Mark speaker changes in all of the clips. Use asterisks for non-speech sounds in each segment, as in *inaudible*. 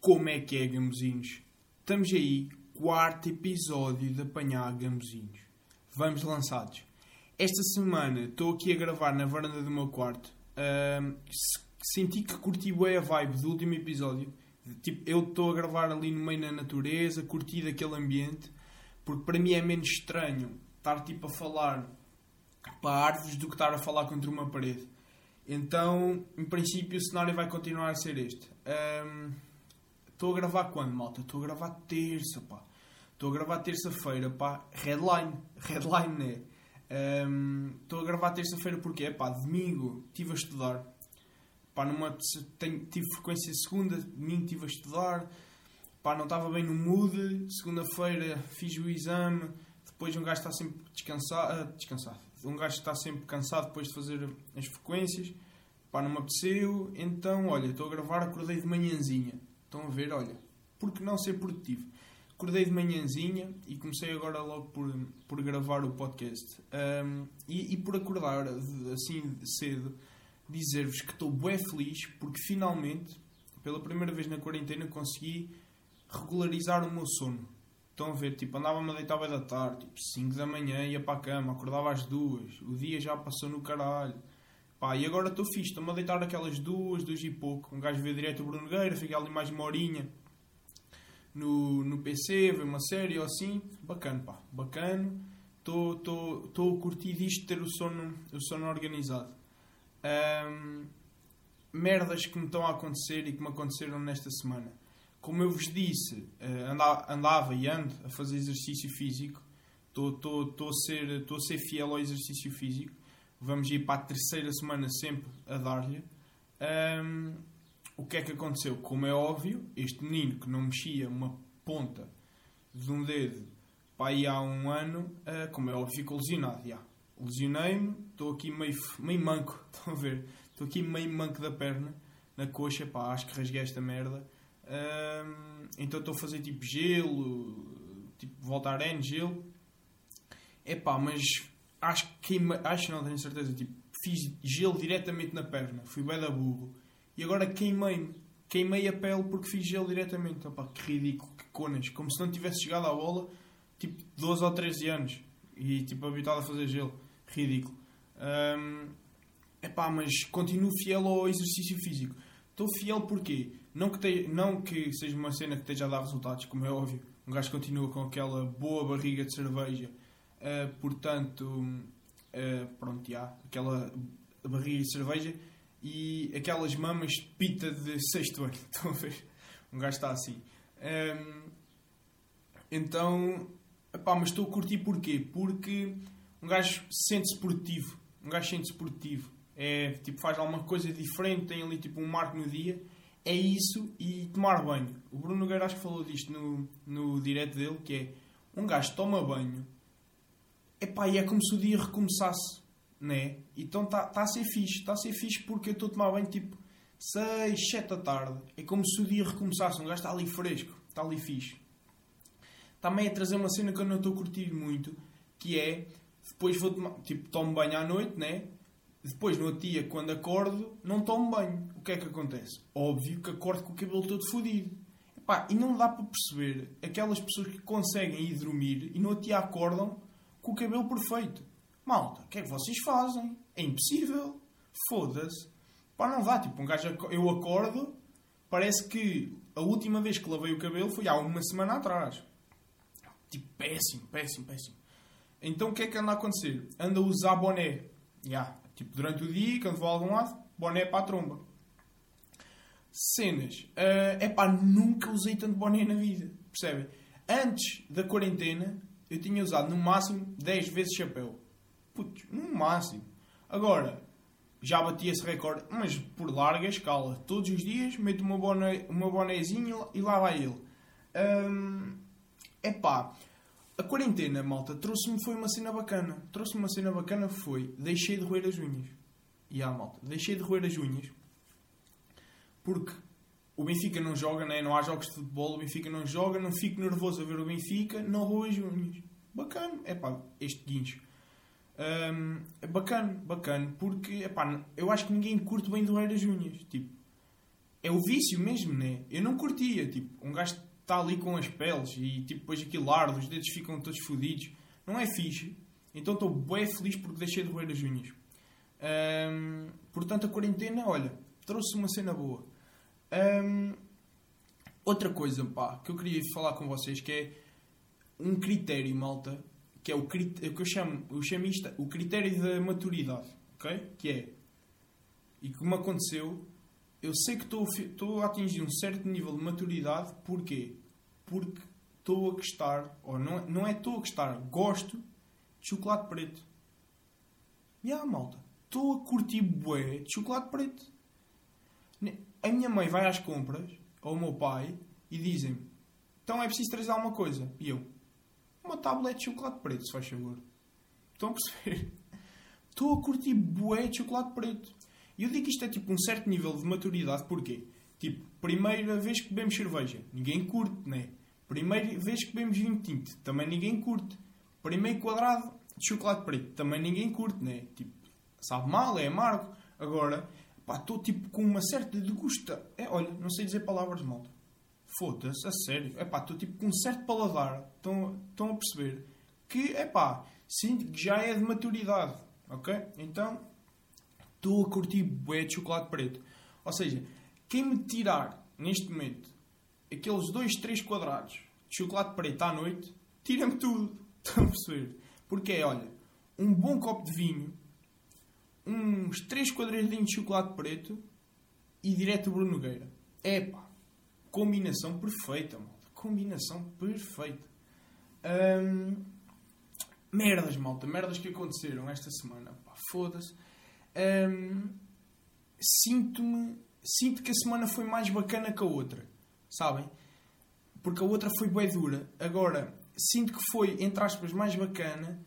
Speaker 1: Como é que é, gamozinhos? Estamos aí, quarto episódio de Apanhar Gamozinhos. Vamos lançados. Esta semana estou aqui a gravar na varanda do meu quarto. S- senti que curti bem a vibe do último episódio. Tipo, eu estou a gravar ali no meio da natureza, curti daquele ambiente, porque para mim é menos estranho estar tipo a falar para árvores do que estar a falar contra uma parede. Então, em princípio, o cenário vai continuar a ser este. Ahm, Estou a gravar quando, malta? Estou a gravar terça, pá. Estou a gravar terça-feira, pá. Headline. *laughs* Headline, né? Estou a gravar terça-feira porque, é pá, domingo estive a estudar. Pá, numa, tenho, tive frequência segunda, domingo estive a estudar. Pá, não estava bem no mood. Segunda-feira fiz o exame. Depois um gajo está sempre descansado. ah, descansado. Um gajo está sempre cansado depois de fazer as frequências. Pá, não me apeteceu. Então, olha, estou a gravar, acordei de manhãzinha. Estão a ver, olha, por que não ser produtivo? Acordei de manhãzinha e comecei agora logo por, por gravar o podcast. Ahm, e, e por acordar assim cedo, dizer-vos que estou bem feliz porque finalmente, pela primeira vez na quarentena, consegui regularizar o meu sono. Estão a ver, tipo, andava-me a deitar bem da tarde, tipo, 5 da manhã, ia para a cama, acordava às duas, o dia já passou no caralho. Pá, e agora estou fixe, estou-me a deitar aquelas duas, duas e pouco. Um gajo vê direto o Bruno Nogueira, fica ali mais uma horinha no, no PC, vê uma série ou assim. Bacana, pá, bacana. Estou a curtir disto, ter o sono, o sono organizado. Ahm, merdas que me estão a acontecer e que me aconteceram nesta semana. Como eu vos disse, eh, anda- andava e ando a fazer exercício físico. Estou a ser fiel ao exercício físico. Vamos ir para a terceira semana sempre a dar-lhe. Ahm, o que é que aconteceu? Como é óbvio, este menino que não mexia uma ponta de um dedo para aí há um ano, ah, como é óbvio, ficou lesionado. Lesionei-me, estou aqui meio, meio manco, *laughs* estão a ver? Estou aqui meio manco da perna, na coxa, pá, acho que rasguei esta merda. Ahm, então estou a fazer tipo gelo, tipo voltar em gelo. É pá, mas acho que acho não, tenho certeza, tipo, fiz gelo diretamente na perna, fui bem da burro. E agora queimei-me, queimei a pele porque fiz gelo diretamente. Opá, que ridículo, que conas, como se não tivesse chegado à bola, tipo, 12 ou 13 anos. E tipo, habituado a fazer gelo, ridículo. É pá, mas continuo fiel ao exercício físico. Estou fiel porque não que, te, não que seja uma cena que esteja a dar resultados, como é óbvio. Um gajo continua com aquela boa barriga de cerveja. Uh, portanto, uh, pronto, já, aquela barriga de cerveja e aquelas mamas de pita de sexto ano. *laughs* Estão a ver? Um gajo está assim. Um, então, epá, mas estou a curtir porquê? Porque um gajo sente-se produtivo. Um gajo sente-se produtivo. É, tipo, faz alguma coisa diferente, tem ali tipo um marco no dia. É isso e tomar banho. O Bruno Nogueira acho que falou disto no, no direto dele, que é um gajo toma banho epá, e é como se o dia recomeçasse, né? Então está tá a ser fixe, está a ser fixe porque eu estou a tomar banho tipo 6, 7 da tarde. É como se o dia recomeçasse, um gajo está ali fresco, está ali fixe. Também a trazer uma cena que eu não estou a curtir muito, que é depois vou tomar, tipo, tomo banho à noite, né? Depois, no outro dia, quando acordo, não tomo banho. O que é que acontece? Óbvio que acordo com o cabelo todo fodido. Epá, e não dá para perceber aquelas pessoas que conseguem ir dormir e no outro dia acordam com o cabelo perfeito. Malta, o que é que vocês fazem? É impossível. Foda-se. Pá, não dá. Tipo, um gajo, eu acordo, parece que a última vez que lavei o cabelo foi há uma semana atrás. Tipo, péssimo, péssimo, péssimo. Então o que é que anda a acontecer? Anda a usar boné. Yeah. Tipo, durante o dia, quando vou a algum lado, boné para a tromba. Cenas. É uh, pá, nunca usei tanto boné na vida. Percebem? Antes da quarentena, eu tinha usado no máximo 10 vezes chapéu. Putz, no máximo. Agora, já bati esse recorde, mas por larga escala. Todos os dias meto meu, boné, o meu bonézinho e lá vai ele. É um, pá, a quarentena, malta, trouxe-me foi uma cena bacana. Trouxe-me uma cena bacana foi, deixei de roer as unhas. E yeah, malta, deixei de roer as unhas. Porque o Benfica não joga, né? não há jogos de futebol, o Benfica não joga, não fico nervoso a ver o Benfica, não roo as unhas. Bacana, é pá, este guincho. Um, é bacana, bacana, porque epá, eu acho que ninguém curte bem de roer as unhas. Tipo, é o vício mesmo, né? Eu não curtia, tipo, um gajo está ali com as peles e tipo, depois aquilo arde, os dedos ficam todos fodidos. Não é fixe. Então estou bem feliz porque deixei de roer as unhas. Um, portanto, a quarentena, olha, trouxe uma cena boa. Um, outra coisa, pá, que eu queria falar com vocês, que é um critério, malta, que é o, critério, que eu chamo, eu chamo isto, o critério da maturidade, ok? Que é, e como aconteceu, eu sei que estou, a atingir um certo nível de maturidade, porquê? Porque estou a gostar, ou não, não é estou a gostar, gosto de chocolate preto. E ah, malta, estou a curtir bué de chocolate preto. A minha mãe vai às compras, ou o meu pai, e dizem-me, então é preciso trazer alguma coisa. E eu, uma tablete de chocolate preto, se faz favor. Estão a perceber? *laughs* Estou a curtir bué de chocolate preto. E eu digo que isto é tipo um certo nível de maturidade, porquê? Tipo, primeira vez que bebemos cerveja, ninguém curte, né? Primeira vez que bebemos vinho tinto, também ninguém curte. Primeiro quadrado de chocolate preto, também ninguém curte, né? Tipo, sabe mal, é amargo. Agora, estou tipo com uma certa degusta. É, olha, não sei dizer palavras mal. Foda-se, a sério. É pá, estou tipo com um certo paladar. Estão, a perceber? Que, é pá, sinto que já é de maturidade. Ok? Então, estou a curtir bué de chocolate preto. Ou seja, quem me tirar, neste momento, aqueles 2, 3 quadrados de chocolate preto à noite, tira-me tudo. *laughs* Estão a perceber? Porque é, olha, um bom copo de vinho, uns 3 quadradinhos de chocolate preto e direto Bruno Nogueira. Epá, combinação perfeita, malta. Combinação perfeita. Hum, merdas, malta. Merdas que aconteceram esta semana. Foda-se sinto-me. Sinto que a semana foi mais bacana que a outra. Sabem? Porque a outra foi bem dura. Agora, sinto que foi, entre aspas, mais bacana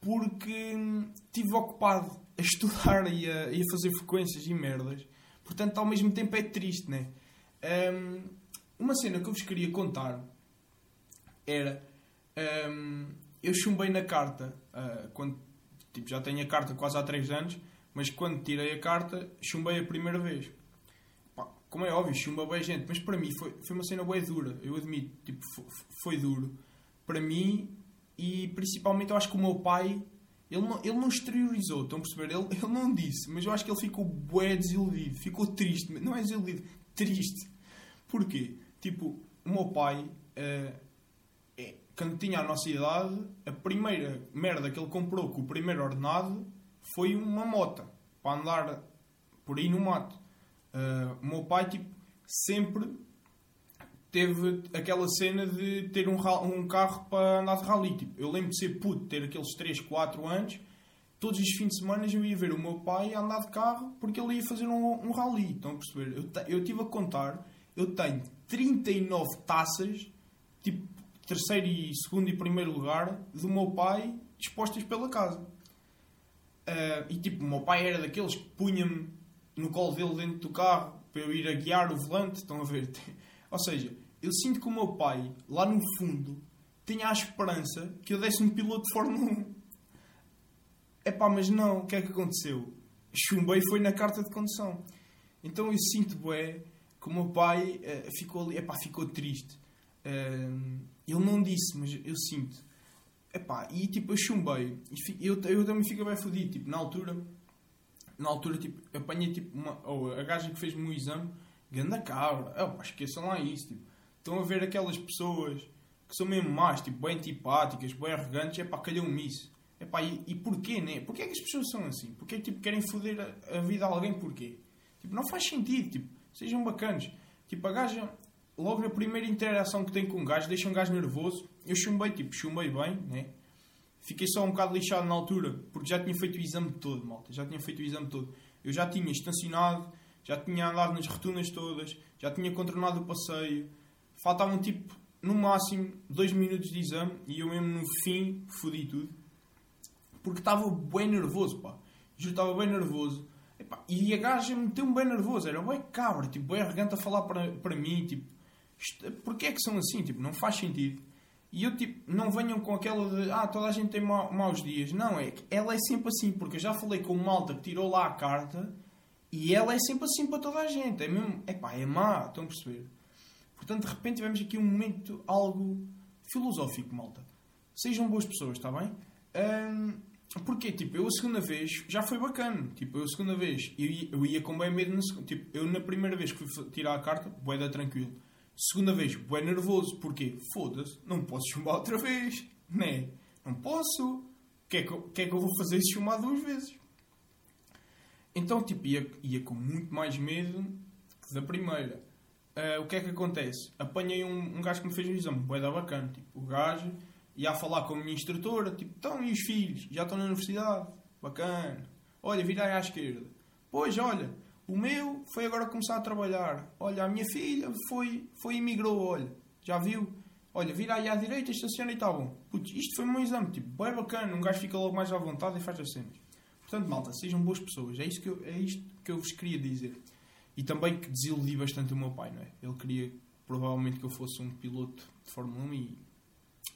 Speaker 1: porque estive ocupado a estudar e a, e a, fazer frequências e merdas. Portanto, ao mesmo tempo é triste, né? Um, uma cena que eu vos queria contar era. Um, eu chumbei na carta uh, quando tipo, já tenho a carta quase há 3 anos mas quando tirei a carta, chumbei a primeira vez. Pá, como é óbvio, chumba bem gente, mas para mim foi, foi uma cena bem dura. Eu admito, tipo, foi, foi duro. Para mim, e principalmente eu acho que o meu pai, ele não, ele não exteriorizou, estão a perceber? Ele, ele não disse, mas eu acho que ele ficou bué desiludido, ficou triste. Não é desiludido, triste. Porquê? Tipo, o meu pai, uh, é, quando tinha a nossa idade, a primeira merda que ele comprou com o primeiro ordenado foi uma mota para andar por aí no mato. Uh, o meu pai, tipo, sempre teve aquela cena de ter um, um carro para andar de rally. Tipo, eu lembro de ser puto, ter aqueles 3, 4 anos, todos os fins de semana eu ia ver o meu pai andar de carro porque ele ia fazer um, um rally. Estão a perceber? Eu, eu estive a contar, eu tenho 39 taças, tipo, terceiro e segundo e primeiro lugar, do meu pai dispostas pela casa. Uh, e tipo, o meu pai era daqueles que punha-me no colo dele dentro do carro para eu ir a guiar o volante. Estão a ver? *laughs* Ou seja, eu sinto que o meu pai, lá no fundo, tinha a esperança que eu desse um piloto de Fórmula 1. É pá, mas não, o que é que aconteceu? Chumbei foi na carta de condução. Então eu sinto, bué, que o meu pai uh, ficou ali, é pá, ficou triste. Uh, ele não disse, mas eu sinto. Epá, e tipo, eu chumbei. Eu, eu também fico bem fodido. Tipo, na altura, na altura, tipo, apanhei tipo, uma, ou a gaja que fez-me o exame, ganda cabra. Oh, esqueçam lá isso. Tipo, estão a ver aquelas pessoas que são mesmo más, tipo, bem antipáticas, bem arrogantes. É pá, calhou-me isso. Epá, e, e porquê, né? Porquê é que as pessoas são assim? Porquê tipo, querem foder a, a vida a alguém? Porquê? Tipo, não faz sentido. Tipo, sejam bacanas. Tipo, a gaja, logo na primeira interação que tem com um gajo, deixa um gajo nervoso eu chumbei, tipo, chumbei bem, né? Fiquei só um bocado lixado na altura, porque já tinha feito o exame todo, malta. Já tinha feito o exame todo. Eu já tinha estacionado, já tinha andado nas rotunas todas, já tinha contornado o passeio. Faltavam, tipo, no máximo, dois minutos de exame e eu mesmo no fim fodi tudo. Porque estava bem nervoso, pá. Já estava bem nervoso. e a gaja meteu-me bem nervoso. Era bem cabra, tipo, bem arrogante a falar para, para mim, tipo... Porquê é que são assim? Tipo, não faz sentido. E eu, tipo, não venham com aquela de ah, toda a gente tem ma maus dias. Não, é que ela é sempre assim, porque eu já falei com o malta que tirou lá a carta E ela é sempre assim para toda a gente. É mesmo, epá, é má, estão a perceber? Portanto, de repente tivemos aqui um momento algo filosófico, malta. Sejam boas pessoas, está bem? Hum, porque, tipo, eu a segunda vez já foi bacana. Tipo, eu a segunda vez eu ia, eu ia com bem medo. Tipo, eu na primeira vez que fui tirar a carta, bué da tranquilo. Segunda vez, bué nervoso. Porquê? Foda-se, não posso chumbar outra vez. Né? Não posso. O que, é que, que é que eu vou fazer se chumbar duas vezes? Então, tipo, ia, ia com muito mais medo que da primeira. Uh, o que é que acontece? Apanhei um, um gajo que me fez um exame, bué da bacana. Tipo, o gajo ia a falar com a minha instrutora, tipo, então, e os filhos? Já estão na universidade? Bacana. Olha, vira aí à esquerda. Pois, olha, o meu foi agora começar a trabalhar. Olha, a minha filha foi, foi emigrou, olha. Já viu? Olha, vira aí à direita, estaciona e está bom. Putz, isto foi um exame, tipo, bem bacana. Um gajo fica logo mais à vontade e faz as cenas. Portanto, malta, sejam boas pessoas. É isto que eu, é isto que eu vos queria dizer. E também que desiludi bastante o meu pai, não é? Ele queria provavelmente que eu fosse um piloto de Fórmula 1 e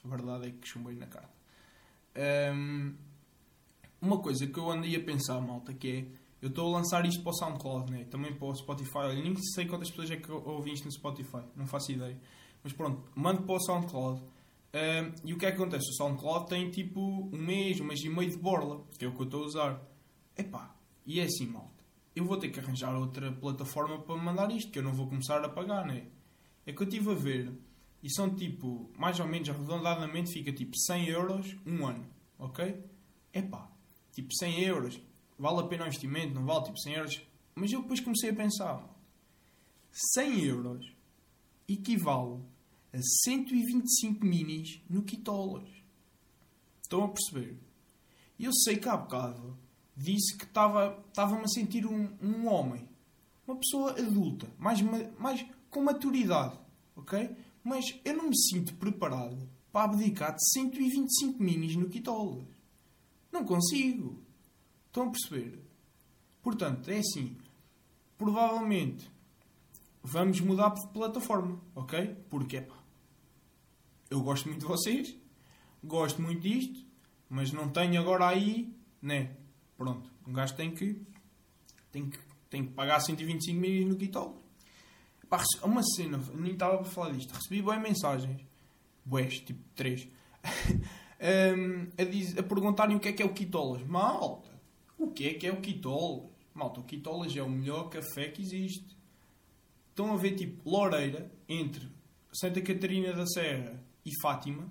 Speaker 1: a verdade é que chumbei na carta. Um, uma coisa que eu andei a pensar, malta, que é eu estou a lançar isto para o SoundCloud, né? também para o Spotify. Olha, nem sei quantas pessoas é que ouvem isto no Spotify, não faço ideia. Mas pronto, mando para o SoundCloud. Um, e o que é que acontece? O SoundCloud tem tipo um mês, um mês e meio de borla, que é o que eu estou a usar. Epá, e é assim, malta. Eu vou ter que arranjar outra plataforma para mandar isto, que eu não vou começar a pagar, né? É que eu estive a ver e são tipo, mais ou menos arredondadamente, fica tipo 100 euros um ano, ok? Epá, tipo 100 euros, vale a pena o investimento, não vale tipo 100 euros. Mas eu depois comecei a pensar, 100 euros equivale a 125 minis no Quitolas. Estão a perceber? E eu sei que há bocado disse que estava-me a sentir um, um homem, uma pessoa adulta, mais, mais com maturidade, ok? Mas eu não me sinto preparado para abdicar de 125 minis no Quitolas. Não consigo. Estão a perceber? Portanto, é assim. Provavelmente vamos mudar de plataforma, ok? Porque, pá, eu gosto muito de vocês, gosto muito disto, mas não tenho agora aí, né? Pronto, um gajo tem que, tem que, tem que pagar 125 minis no Quitolas. Pá, uma cena, nem estava para falar disto. Recebi boas mensagens, boas, tipo três, *laughs* um, a, a perguntarem o que é que é o Quitolas. Malta, o que é que é o Quitolas? Malta, o Quitolas é o melhor café que existe. Estão a ver, tipo, Loureira entre Santa Catarina da Serra e Fátima,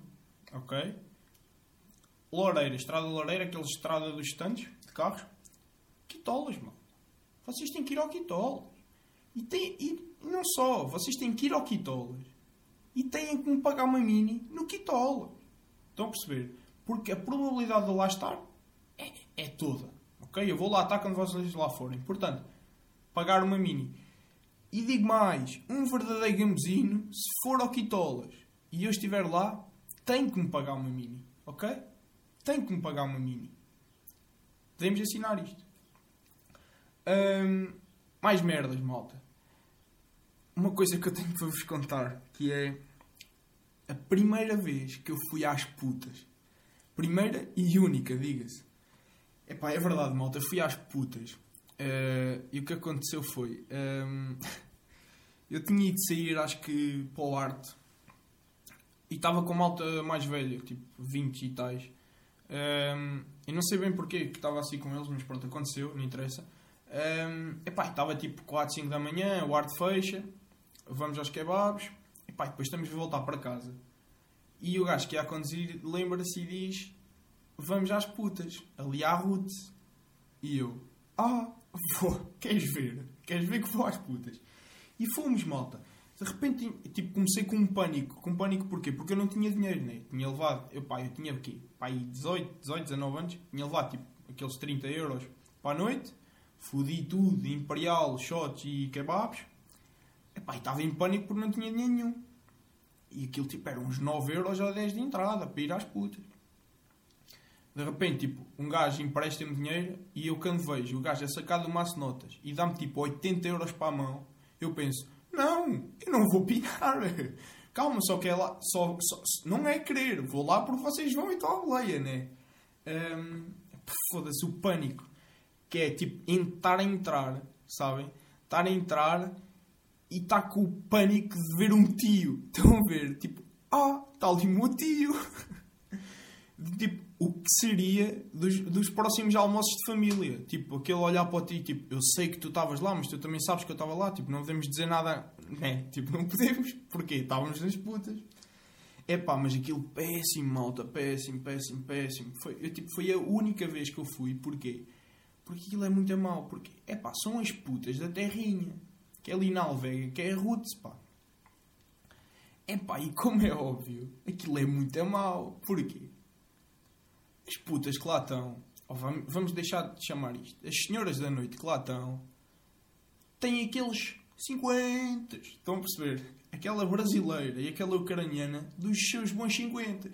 Speaker 1: ok? Loureira, Estrada Loureira, aquela estrada dos estantes de carros. Quitolas, malta. Vocês têm que ir ao Quitolas. E, tem, e não só, vocês têm que ir ao Quitolas e têm que me pagar uma mini no Quitolas. Estão a perceber? Porque a probabilidade de lá estar é, é toda. Ok? Eu vou lá estar quando vocês lá forem. Portanto, pagar uma mini. E digo mais, um verdadeiro gambezinho, se for ao Quitolas e eu estiver lá, tem que me pagar uma mini. Ok? Tem que me pagar uma mini. Podemos assinar isto. Mais merdas, malta uma coisa que eu tenho para vos contar, que é a primeira vez que eu fui às putas. Primeira e única, diga-se. Epá, é verdade, malta, fui às putas. Uh, e o que aconteceu foi... Um, *laughs* eu tinha ido sair, acho que, para o arte. E estava com malta mais velha, tipo 20 e tais. Um, ehm, e não sei bem porquê que estava assim com eles, mas pronto, aconteceu, não interessa. Um, epá, estava tipo 4, 5 da manhã, o arte fecha vamos aos kebabs e pá, depois estamos a voltar para casa. E o gajo que ia conduzir lembra-se e diz: Vamos às putas, ali à Ruth. E eu: Ah, vou, *laughs* queres ver? Queres ver que vou às putas? E fomos, malta. De repente, tipo, comecei com um pânico. Com um pânico porquê? Porque eu não tinha dinheiro, né? Tinha levado, eu, pá, eu tinha o quê? Pá, 18, 18, 19 anos. Tinha levado, tipo, aqueles 30 euros para a noite. Fudi tudo, imperial, shots e kebabs. Epá, e estava em pânico porque não tinha dinheiro nenhum. E aquilo tipo era uns 9 euros ou 10 de entrada para ir às putas. De repente, tipo, um gajo empresta-me dinheiro e eu quando vejo o gajo é sacado do maço notas e dá-me tipo 80 euros para a mão, eu penso, não, eu não vou pinar. Calma, só que é lá, só, só, não é querer, vou lá porque vocês vão e estão à boleia, né? Um, Foda-se, o pânico. Que é tipo, estar a entrar sabem? Estar a entrar e está com o pânico de ver um tio. Estão a ver? Tipo, ah, está ali o meu tio. *laughs* tipo, o que seria dos, dos próximos almoços de família? Tipo, aquele olhar para ti, tipo, eu sei que tu estavas lá, mas tu também sabes que eu estava lá. Tipo, não podemos dizer nada. É, tipo, não podemos. Porquê? Estávamos nas putas. É pá, mas aquilo péssimo, malta, péssimo, péssimo, péssimo. Foi, eu, tipo, foi a única vez que eu fui. Porquê? Porque aquilo é muito mal. Porque, é pá, são as putas da terrinha. Que é ali na Alvega, que é a Roots, pá. É pá, e como é óbvio, aquilo é muito mal. Porquê? As putas que lá estão, vamos deixar de chamar isto, as senhoras da noite que lá estão, têm aqueles 50, estão a perceber? Aquela brasileira e aquela ucraniana dos seus bons 50.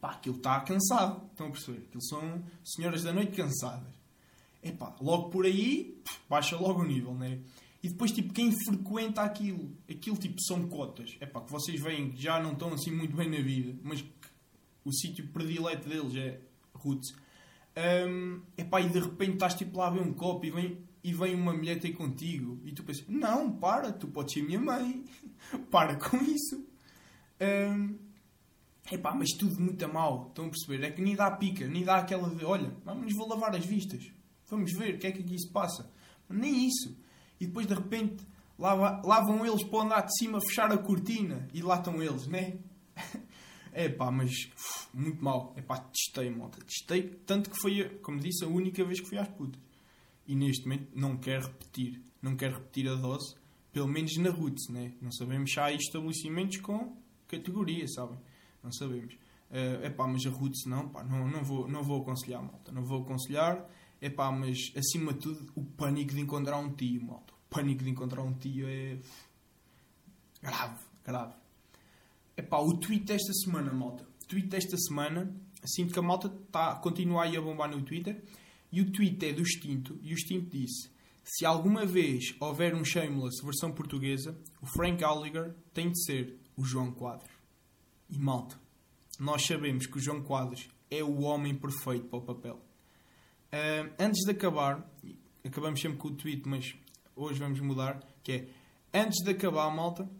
Speaker 1: Pá, aquilo está cansado, estão a perceber? Aquilo são senhoras da noite cansadas. É pá, logo por aí, baixa logo o nível, né? E depois, tipo, quem frequenta aquilo, aquilo, tipo, são cotas. É pá, que vocês veem que já não estão assim muito bem na vida, mas o sítio predileto deles é Roots. Um, epá, e de repente estás tipo lá a ver um copo e vem, e vem uma mulher ter contigo e tu pensas, não, para, tu podes ser minha mãe, *laughs* para com isso. Um, epá, mas tudo muito a mal, estão a perceber? É que nem dá pica, nem dá aquela de, olha, vamos vou lavar as vistas, vamos ver o que é que aqui se passa. Nem isso. E depois de repente lá, vão eles para o andar de cima fechar a cortina e lá estão eles, né? É pá, mas uf, muito mal. É pá, testei, malta. Testei, tanto que foi, como disse, a única vez que fui às putas. E neste momento não quero repetir. Não quero repetir a dose, pelo menos na Roots, né? Não sabemos se há estabelecimentos com categoria, sabem? Não sabemos. É uh, pá, mas a Roots não, pá, não, não, vou, não vou aconselhar, malta. Não vou aconselhar. É pá, mas acima de tudo, o pânico de encontrar um tio, malta. O pânico de encontrar um tio é. grave, grave. Epá, o tweet desta semana, malta. O tweet desta semana, sinto que a malta está, continua aí a bombar no Twitter. E o tweet é do Extinto. E o Extinto disse: Se alguma vez houver um Shameless versão portuguesa, o Frank Gallagher tem de ser o João Quadros. E malta, nós sabemos que o João Quadros é o homem perfeito para o papel. Uh, antes de acabar, acabamos sempre com o tweet, mas hoje vamos mudar, que é antes de acabar, malta,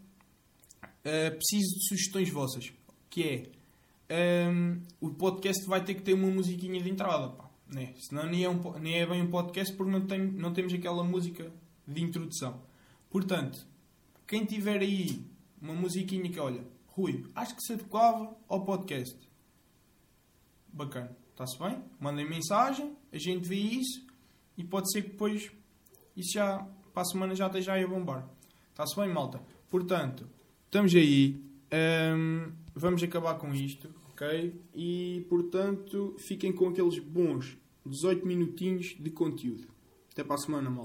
Speaker 1: uh, preciso de sugestões vossas. Que é um, o podcast vai ter que ter uma musiquinha de entrada, pá, né? senão nem é, um, nem é bem um podcast porque não, tem, não temos aquela música de introdução. Portanto, quem tiver aí uma musiquinha que olha, Rui, acho que se adequava ao podcast. Bacana, está-se bem? Mandem mensagem, a gente vê isso e pode ser que depois isso já para a semana já esteja aí a bombar. Está-se bem, malta? Portanto, Estamos aí. Um, vamos acabar com isto, ok? E, portanto, fiquem com aqueles bons 18 minutinhos de conteúdo. Até para a semana, mal.